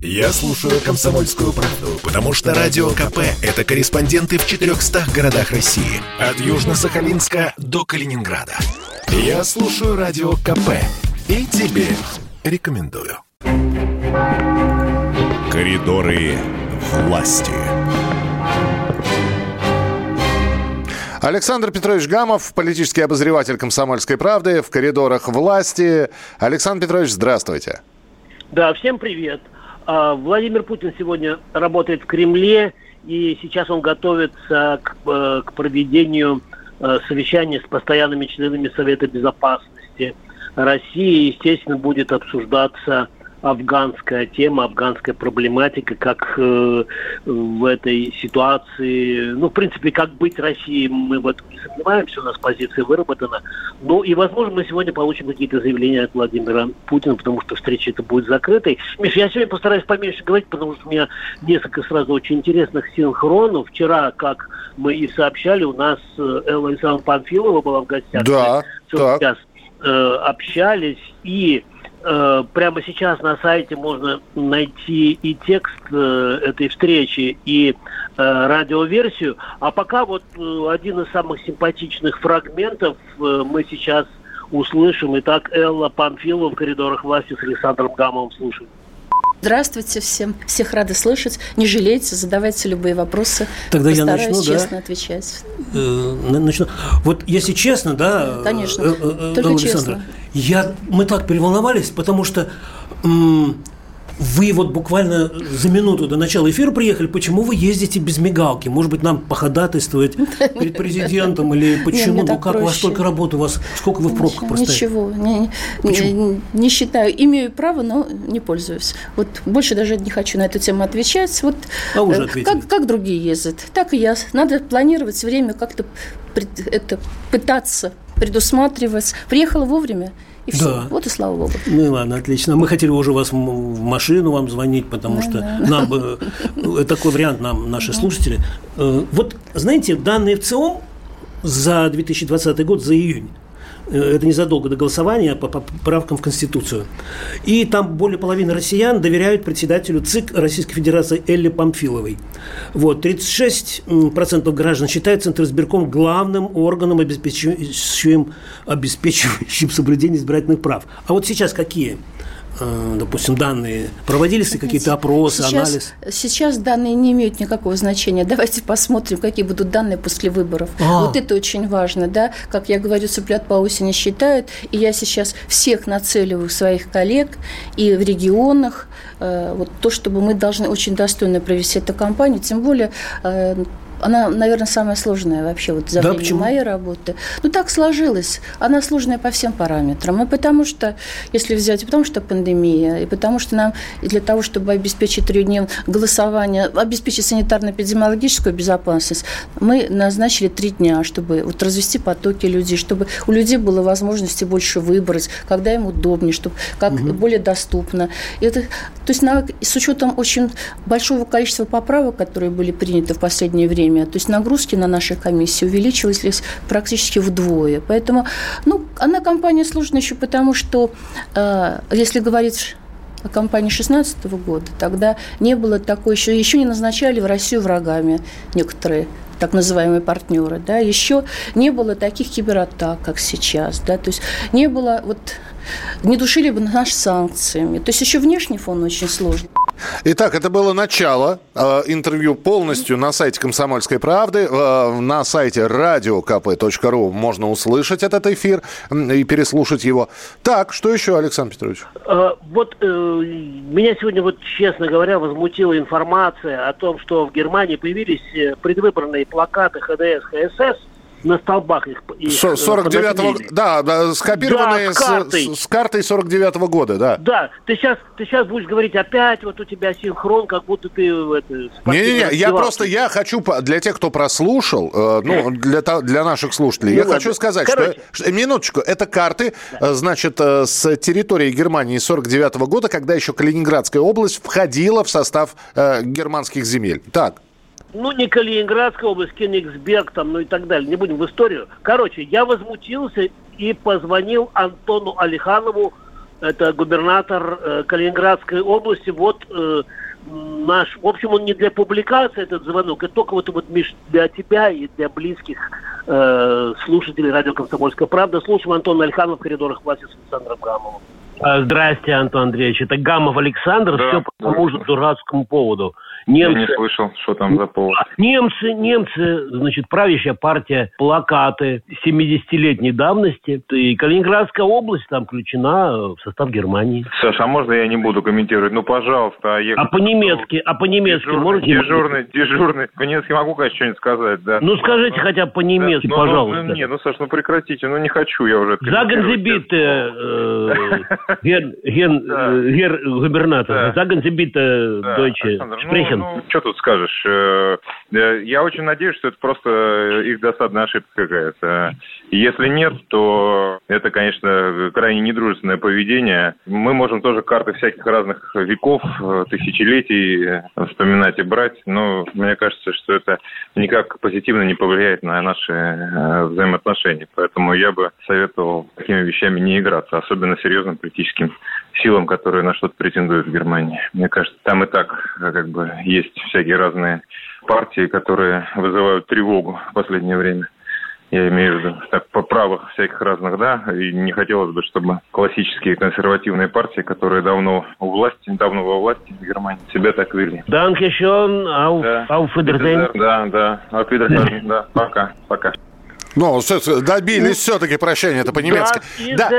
Я слушаю «Комсомольскую правду», потому что «Радио КП» — это корреспонденты в 400 городах России. От Южно-Сахалинска до Калининграда. Я слушаю «Радио КП» и тебе рекомендую. Коридоры власти. Александр Петрович Гамов, политический обозреватель «Комсомольской правды» в коридорах власти. Александр Петрович, здравствуйте. Да, всем привет. Владимир Путин сегодня работает в Кремле, и сейчас он готовится к, э, к проведению э, совещания с постоянными членами Совета Безопасности России. Естественно, будет обсуждаться афганская тема, афганская проблематика, как э, в этой ситуации, ну, в принципе, как быть Россией, мы в этом не сомневаемся, у нас позиция выработана. Ну, и, возможно, мы сегодня получим какие-то заявления от Владимира Путина, потому что встреча это будет закрытой. Миш, я сегодня постараюсь поменьше говорить, потому что у меня несколько сразу очень интересных синхронов. Вчера, как мы и сообщали, у нас э, Элла Александровна Панфилова была в гостях. Да, так. Сейчас, э, общались, и прямо сейчас на сайте можно найти и текст э, этой встречи, и э, радиоверсию. А пока вот один из самых симпатичных фрагментов мы сейчас услышим. Итак, Элла Памфилова в коридорах власти с Александром Гамовым слушаем. Здравствуйте всем. Всех рады слышать. Не жалейте, задавайте любые вопросы. Тогда я начну, честно да? отвечать. Э, начну. Вот если честно, да, Конечно, э, э, только Александра, честно. Я, мы так переволновались, потому что вы вот буквально за минуту до начала эфира приехали. Почему вы ездите без мигалки? Может быть, нам походатайствовать перед президентом или почему? Ну, как у вас столько работы, у вас сколько вы в пробках простоите? Ничего, не, считаю. Имею право, но не пользуюсь. Вот больше даже не хочу на эту тему отвечать. Вот а э, как, как другие ездят, так и я. Надо планировать время, как-то это пытаться предусматривать. Приехала вовремя – и все. Да. Вот и слава богу. Ну и ладно, отлично. Мы хотели уже вас в машину вам звонить, потому да, что да. нам бы э, такой вариант нам наши да. слушатели. Э, вот знаете, данные в ЦИОМ за 2020 год, за июнь, это незадолго до голосования по поправкам в Конституцию. И там более половины россиян доверяют председателю ЦИК Российской Федерации Элли Памфиловой. Вот, 36% граждан считают Центр избирком главным органом, обеспечивающим, обеспечивающим соблюдение избирательных прав. А вот сейчас какие Э, допустим, данные? Проводились ли какие-то опросы, сейчас, анализ? Сейчас данные не имеют никакого значения. Давайте посмотрим, какие будут данные после выборов. А. Вот это очень важно, да. Как я говорю, цыплят по осени считают. И я сейчас всех нацеливаю своих коллег и в регионах. Э, вот то, чтобы мы должны очень достойно провести эту кампанию. Тем более э, она, наверное, самая сложная вообще вот за да, время почему? моей работы. Ну, так сложилось. Она сложная по всем параметрам. И потому что, если взять, и потому что пандемия, и потому что нам для того, чтобы обеспечить трехдневное голосование, обеспечить санитарно-эпидемиологическую безопасность, мы назначили три дня, чтобы вот развести потоки людей, чтобы у людей было возможности больше выбрать, когда им удобнее, чтобы как угу. более доступно. И это, то есть на, с учетом очень большого количества поправок, которые были приняты в последнее время, время. То есть нагрузки на нашей комиссии увеличились практически вдвое. Поэтому, ну, она компания сложная еще потому, что, э, если говорить о кампании 2016 года, тогда не было такой, еще, еще не назначали в Россию врагами некоторые так называемые партнеры, да, еще не было таких кибератак, как сейчас, да, то есть не было вот не душили бы нас санкциями. То есть еще внешний фон очень сложный. Итак, это было начало. Э, интервью полностью на сайте «Комсомольской правды». Э, на сайте radiokp.ru можно услышать этот эфир и переслушать его. Так, что еще, Александр Петрович? Э, вот меня сегодня, вот честно говоря, возмутила информация о том, что в Германии появились предвыборные плакаты ХДС, ХСС – на столбах их. их 49-го, э, да, да, скопированные да, с, картой. С, с картой 49-го года, да. Да, ты сейчас, ты сейчас будешь говорить опять, вот у тебя синхрон, как будто ты это... Не-не-не, я просто, я хочу, для тех, кто прослушал, э, ну, для, для наших слушателей, ну, я ладно. хочу сказать, Короче. что, минуточку, это карты, да. Э, значит, с территории Германии 49-го года, когда еще Калининградская область входила в состав э, германских земель. Так ну, не Калининградская область, Кенигсберг, там, ну и так далее. Не будем в историю. Короче, я возмутился и позвонил Антону Алиханову, это губернатор э, Калининградской области. Вот э, наш, в общем, он не для публикации этот звонок, это только вот, вот Миш, для тебя и для близких э, слушателей радио «Комсомольская правда». Слушаем Антона Альханова в коридорах власти с Александром Гамовым. Здрасте, Антон Андреевич. Это Гамов Александр. Да, все по тому же дурацкому поводу. Немцы, Я не слышал, что там за повод. Немцы, немцы, значит, правящая партия, плакаты 70-летней давности. И Калининградская область там включена в состав Германии. Саша, а можно я не буду комментировать? Ну, пожалуйста. А, а по-немецки, а по-немецки дежурный, можете? Дежурный, дежурный. По-немецки могу, конечно, что-нибудь сказать, да. Ну, скажите ну, хотя бы по-немецки, да, ну, пожалуйста. Ну, не, ну, Саша, ну прекратите, ну не хочу я уже Загензебит, гер губернатор, Загензебит, Deutsche Sprechen. Ну, что тут скажешь? Э, э, я очень надеюсь, что это просто их досадная ошибка какая-то. Если нет, то это, конечно, крайне недружественное поведение. Мы можем тоже карты всяких разных веков, тысячелетий вспоминать и брать, но мне кажется, что это никак позитивно не повлияет на наши э, взаимоотношения. Поэтому я бы советовал такими вещами не играться, особенно серьезным политическим силам, которые на что-то претендуют в Германии. Мне кажется, там и так как бы есть всякие разные партии, которые вызывают тревогу в последнее время. Я имею в виду так, по правых всяких разных, да, и не хотелось бы, чтобы классические консервативные партии, которые давно у власти, давно во власти в Германии, себя так вели. Danke schön, auf, да. Wiedersehen. Да, да, Wiedersehen, да, пока, пока. Ну, добились ну, все-таки прощения, это по-немецки. Да.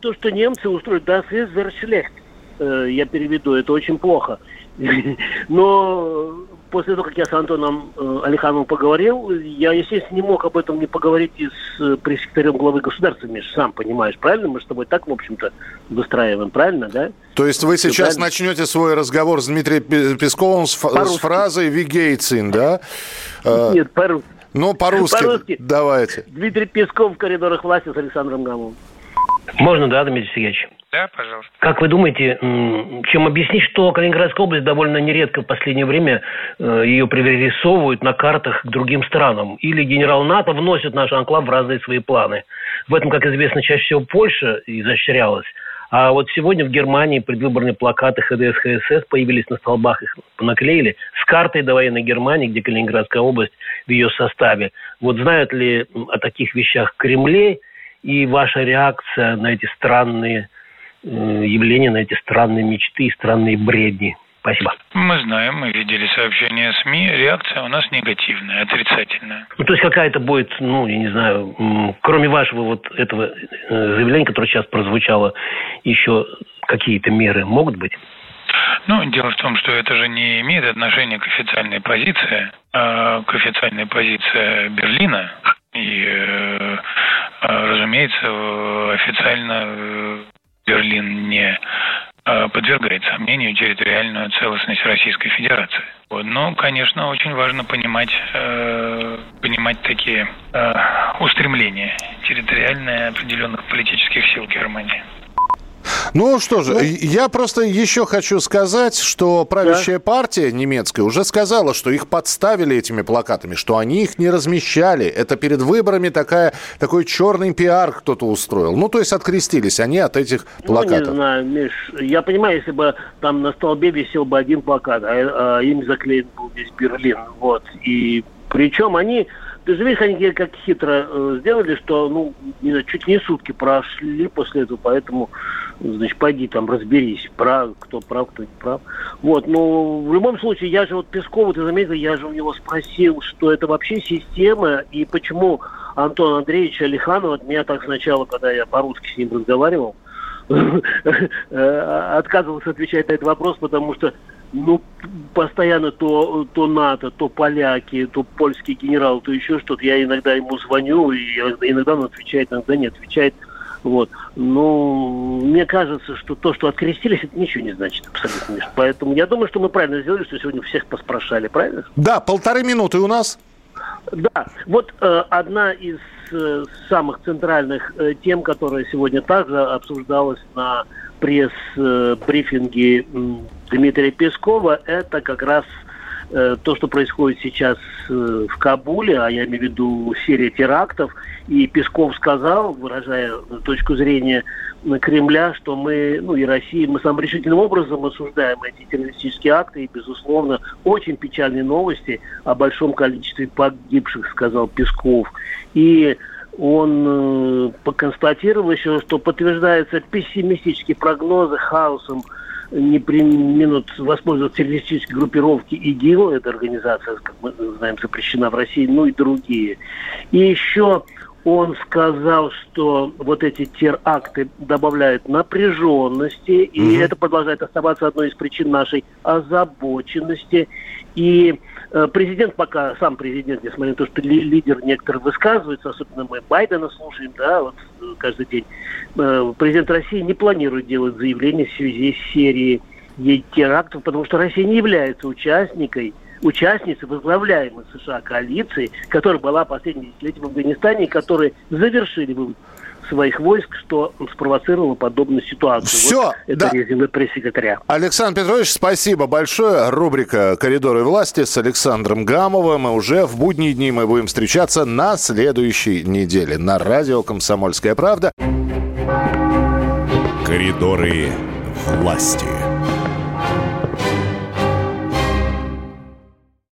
То, что немцы устроят, das ist sehr schlecht. Э, я переведу, это очень плохо. Но после того, как я с Антоном э, Алихановым поговорил, я, естественно, не мог об этом не поговорить и с э, пресс-секретарем главы государства, Миш, сам понимаешь, правильно? Мы с тобой так, в общем-то, выстраиваем, правильно, да? То есть вы Все сейчас правильно? начнете свой разговор с Дмитрием Песковым с, с фразой «Вигейцин», да? Нет, по-русски. Ну, по-русски. По-русски. Давайте. Дмитрий Песков в коридорах власти с Александром Гамовым. Можно, да, Дмитрий Сергеевич? Да, пожалуйста. Как вы думаете, чем объяснить, что Калининградская область довольно нередко в последнее время э, ее пририсовывают на картах к другим странам? Или генерал НАТО вносит наш анклав в разные свои планы? В этом, как известно, чаще всего Польша изощрялась. А вот сегодня в Германии предвыборные плакаты ХДС, ХСС появились на столбах, их наклеили с картой до военной Германии, где Калининградская область в ее составе. Вот знают ли о таких вещах в Кремле и ваша реакция на эти странные явления, на эти странные мечты и странные бредни? Спасибо. Мы знаем, мы видели сообщения СМИ. Реакция у нас негативная, отрицательная. Ну, то есть какая-то будет, ну, я не знаю, кроме вашего вот этого э, заявления, которое сейчас прозвучало, еще какие-то меры могут быть? Ну, дело в том, что это же не имеет отношения к официальной позиции, а к официальной позиции Берлина. И, э, а, разумеется, официально э, Берлин не подвергает сомнению территориальную целостность Российской Федерации. Но, конечно, очень важно понимать, э, понимать такие э, устремления территориальные определенных политических сил Германии. Ну что же, ну, я просто еще хочу сказать, что правящая да? партия немецкая уже сказала, что их подставили этими плакатами, что они их не размещали. Это перед выборами такая, такой черный пиар кто-то устроил. Ну, то есть открестились они от этих плакатов. Ну, не знаю, Миш, я понимаю, если бы там на столбе висел бы один плакат, а, а им заклеен был весь Берлин, вот, и причем они видишь, они как хитро э, сделали, что, ну, не знаю, чуть не сутки прошли после этого, поэтому, значит, пойди там разберись, прав, кто прав, кто не прав. Вот, но в любом случае, я же вот Пескову, ты заметил, я же у него спросил, что это вообще система, и почему Антон Андреевич Алиханов от меня так сначала, когда я по-русски с ним разговаривал, э, отказывался отвечать на этот вопрос, потому что ну, постоянно то, то НАТО, то поляки, то польский генерал, то еще что-то. Я иногда ему звоню, и иногда он отвечает, иногда не отвечает. Вот. Ну, мне кажется, что то, что открестились, это ничего не значит абсолютно. Поэтому я думаю, что мы правильно сделали, что сегодня всех поспрашали, правильно? Да, полторы минуты у нас. Да, вот э, одна из э, самых центральных э, тем, которая сегодня также обсуждалась на пресс-брифинге Дмитрия Пескова, это как раз э, то, что происходит сейчас э, в Кабуле, а я имею в виду серия терактов, и Песков сказал, выражая точку зрения Кремля, что мы, ну и Россия, мы самым решительным образом осуждаем эти террористические акты, и, безусловно, очень печальные новости о большом количестве погибших, сказал Песков. И он э, поконстатировал еще, что подтверждаются пессимистические прогнозы хаосом не применут воспользоваться террористической группировки ИГИЛ, эта организация, как мы знаем, запрещена в России, ну и другие. И еще он сказал, что вот эти теракты добавляют напряженности, и угу. это продолжает оставаться одной из причин нашей озабоченности. И президент пока, сам президент, несмотря на то, что лидер некоторых высказывается, особенно мы Байдена слушаем, да, вот э, каждый день, э, президент России не планирует делать заявление в связи с серией терактов, потому что Россия не является участникой участницы возглавляемой США коалиции, которая была последние десятилетия в Афганистане, и которые завершили своих войск, что спровоцировало подобную ситуацию. Все, вот это да. резюме пресс-секретаря. Александр Петрович, спасибо большое. Рубрика «Коридоры власти» с Александром Гамовым. И уже в будние дни мы будем встречаться на следующей неделе на радио «Комсомольская правда». «Коридоры власти».